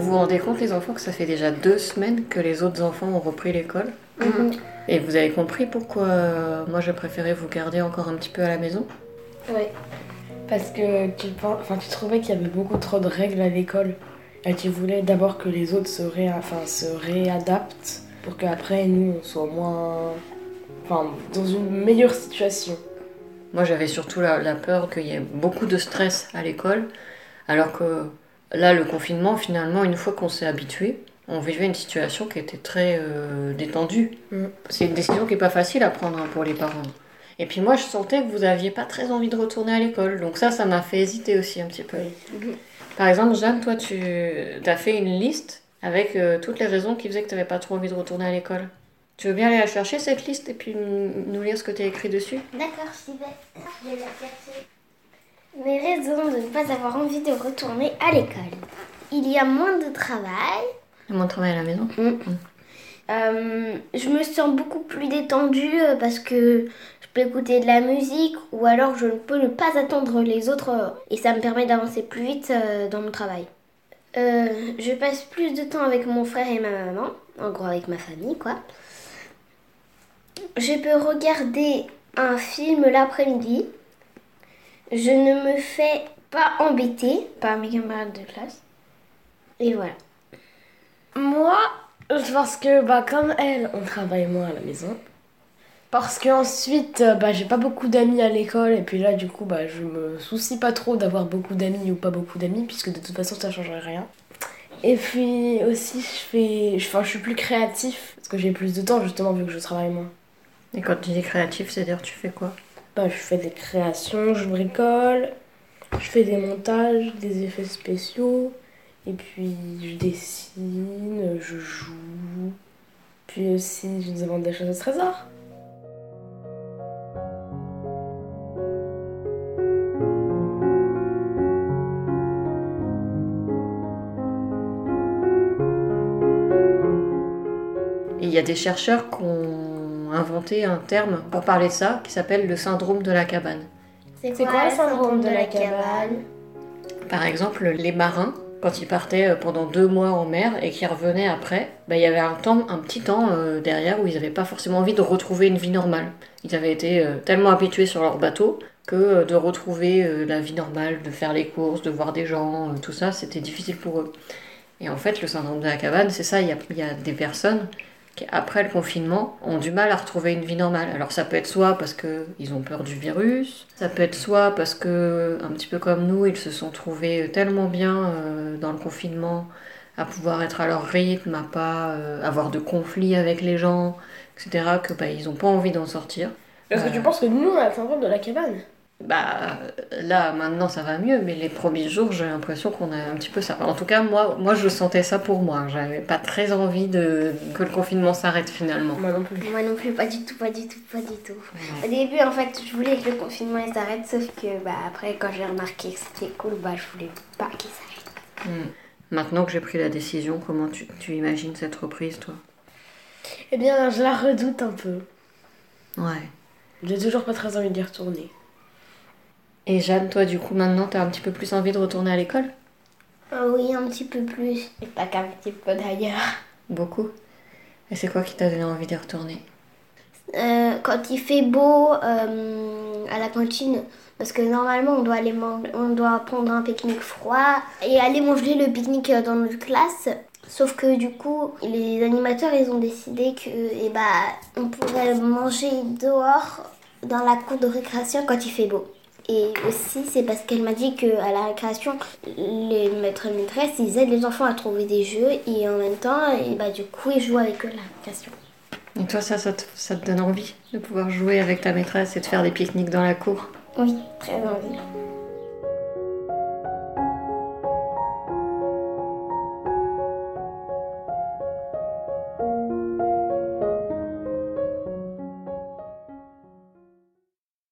rendez compte, les enfants, que ça fait déjà deux semaines que les autres enfants ont repris l'école Mhm. Et vous avez compris pourquoi euh, moi je préférais vous garder encore un petit peu à la maison? Ouais. Parce que tu, enfin, tu trouvais qu'il y avait beaucoup trop de règles à l'école. Et tu voulais d'abord que les autres se, ré- enfin, se réadaptent pour qu'après nous on soit moins. Enfin, dans une meilleure situation. Moi j'avais surtout la, la peur qu'il y ait beaucoup de stress à l'école, alors que là le confinement, finalement, une fois qu'on s'est habitué, on vivait une situation qui était très euh, détendue. Mm. C'est une décision qui n'est pas facile à prendre hein, pour les parents. Et puis moi je sentais que vous n'aviez pas très envie de retourner à l'école, donc ça, ça m'a fait hésiter aussi un petit peu. Par exemple, Jeanne, toi, tu as fait une liste avec euh, toutes les raisons qui faisaient que tu n'avais pas trop envie de retourner à l'école. Tu veux bien aller la chercher, cette liste, et puis nous lire ce que tu as écrit dessus? D'accord, vais. Je vais la chercher. Mes raisons de ne pas avoir envie de retourner à l'école. Il y a moins de travail. Mon travail à la maison Euh, je me sens beaucoup plus détendue euh, parce que je peux écouter de la musique ou alors je ne peux ne pas attendre les autres euh, et ça me permet d'avancer plus vite dans mon travail. Euh, je passe plus de temps avec mon frère et ma maman, en gros avec ma famille quoi. Je peux regarder un film l'après-midi. Je ne me fais pas embêter par mes camarades de classe. Et voilà. Moi, parce que bah, comme elle, on travaille moins à la maison. Parce que ensuite, euh, bah, j'ai pas beaucoup d'amis à l'école et puis là, du coup, bah, je me soucie pas trop d'avoir beaucoup d'amis ou pas beaucoup d'amis puisque de toute façon, ça changerait rien. Et puis aussi, je fais, je, enfin, je suis plus créatif parce que j'ai plus de temps justement vu que je travaille moins. Et quand tu dis créatif, c'est-à-dire tu fais quoi? Bah, je fais des créations, je bricole, je fais des montages, des effets spéciaux, et puis je dessine, je joue, puis aussi je demande des choses au trésor. Il y a des chercheurs qui ont inventé un terme pour parler de ça qui s'appelle le syndrome de la cabane. C'est quoi le syndrome de la cabane? Par exemple, les marins, quand ils partaient euh, pendant deux mois en mer et qu'ils revenaient après, bah, il y avait un, temps, un petit temps euh, derrière où ils n'avaient pas forcément envie de retrouver une vie normale. Ils avaient été euh, tellement habitués sur leur bateau que euh, de retrouver la vie normale, de faire les courses, de voir des gens, tout ça, c'était difficile pour eux. Et en fait, le syndrome de la cabane, c'est ça, il y a, il y a des personnes qui, après le confinement, ont du mal à retrouver une vie normale. Alors ça peut être soit parce qu'ils ont peur du virus, ça peut être soit parce que, un petit peu comme nous, ils se sont trouvés tellement bien euh, dans le confinement à pouvoir être à leur rythme, à pas euh, avoir de conflits avec les gens, etc., que bah, ils n'ont pas envie d'en sortir. Est-ce que tu penses que nous, on a le syndrome de la cabane? Bah là maintenant ça va mieux, mais les premiers jours j'ai l'impression qu'on a un petit peu ça. En tout cas moi, moi je sentais ça pour moi. J'avais pas très envie de que le confinement s'arrête finalement. Moi non plus. Moi non plus, pas du tout, pas du tout, pas du tout. Au début, en fait, je voulais que le confinement il s'arrête, sauf que bah, après, quand j'ai remarqué que c'était cool, bah, je voulais pas qu'il s'arrête. Hmm. Maintenant que j'ai pris la décision, comment tu, tu imagines cette reprise toi? Eh bien, je la redoute un peu. Ouais. J'ai toujours pas très envie d'y retourner. Et Jeanne, toi du coup maintenant t'as un petit peu plus envie de retourner à l'école? Ah oui, un petit peu plus. Et pas qu'un petit peu d'ailleurs. Beaucoup. Et c'est quoi qui t'a donné envie d'y retourner? Euh, quand il fait beau euh, à la cantine, parce que normalement on doit aller man- on doit prendre un pique-nique froid et aller manger le pique-nique euh, dans notre classe. Sauf que du coup, les animateurs ils ont décidé que eh bah, on pourrait manger dehors dans la cour de récréation quand il fait beau. Et aussi, c'est parce qu'elle m'a dit qu'à la récréation, les maîtres et maîtresses, ils aident les enfants à trouver des jeux et en même temps, et bah, du coup, ils jouent avec eux à la récréation. Et toi ça, ça te, ça te donne envie de pouvoir jouer avec ta maîtresse et de faire des pique-niques dans la cour? Oui, très envie.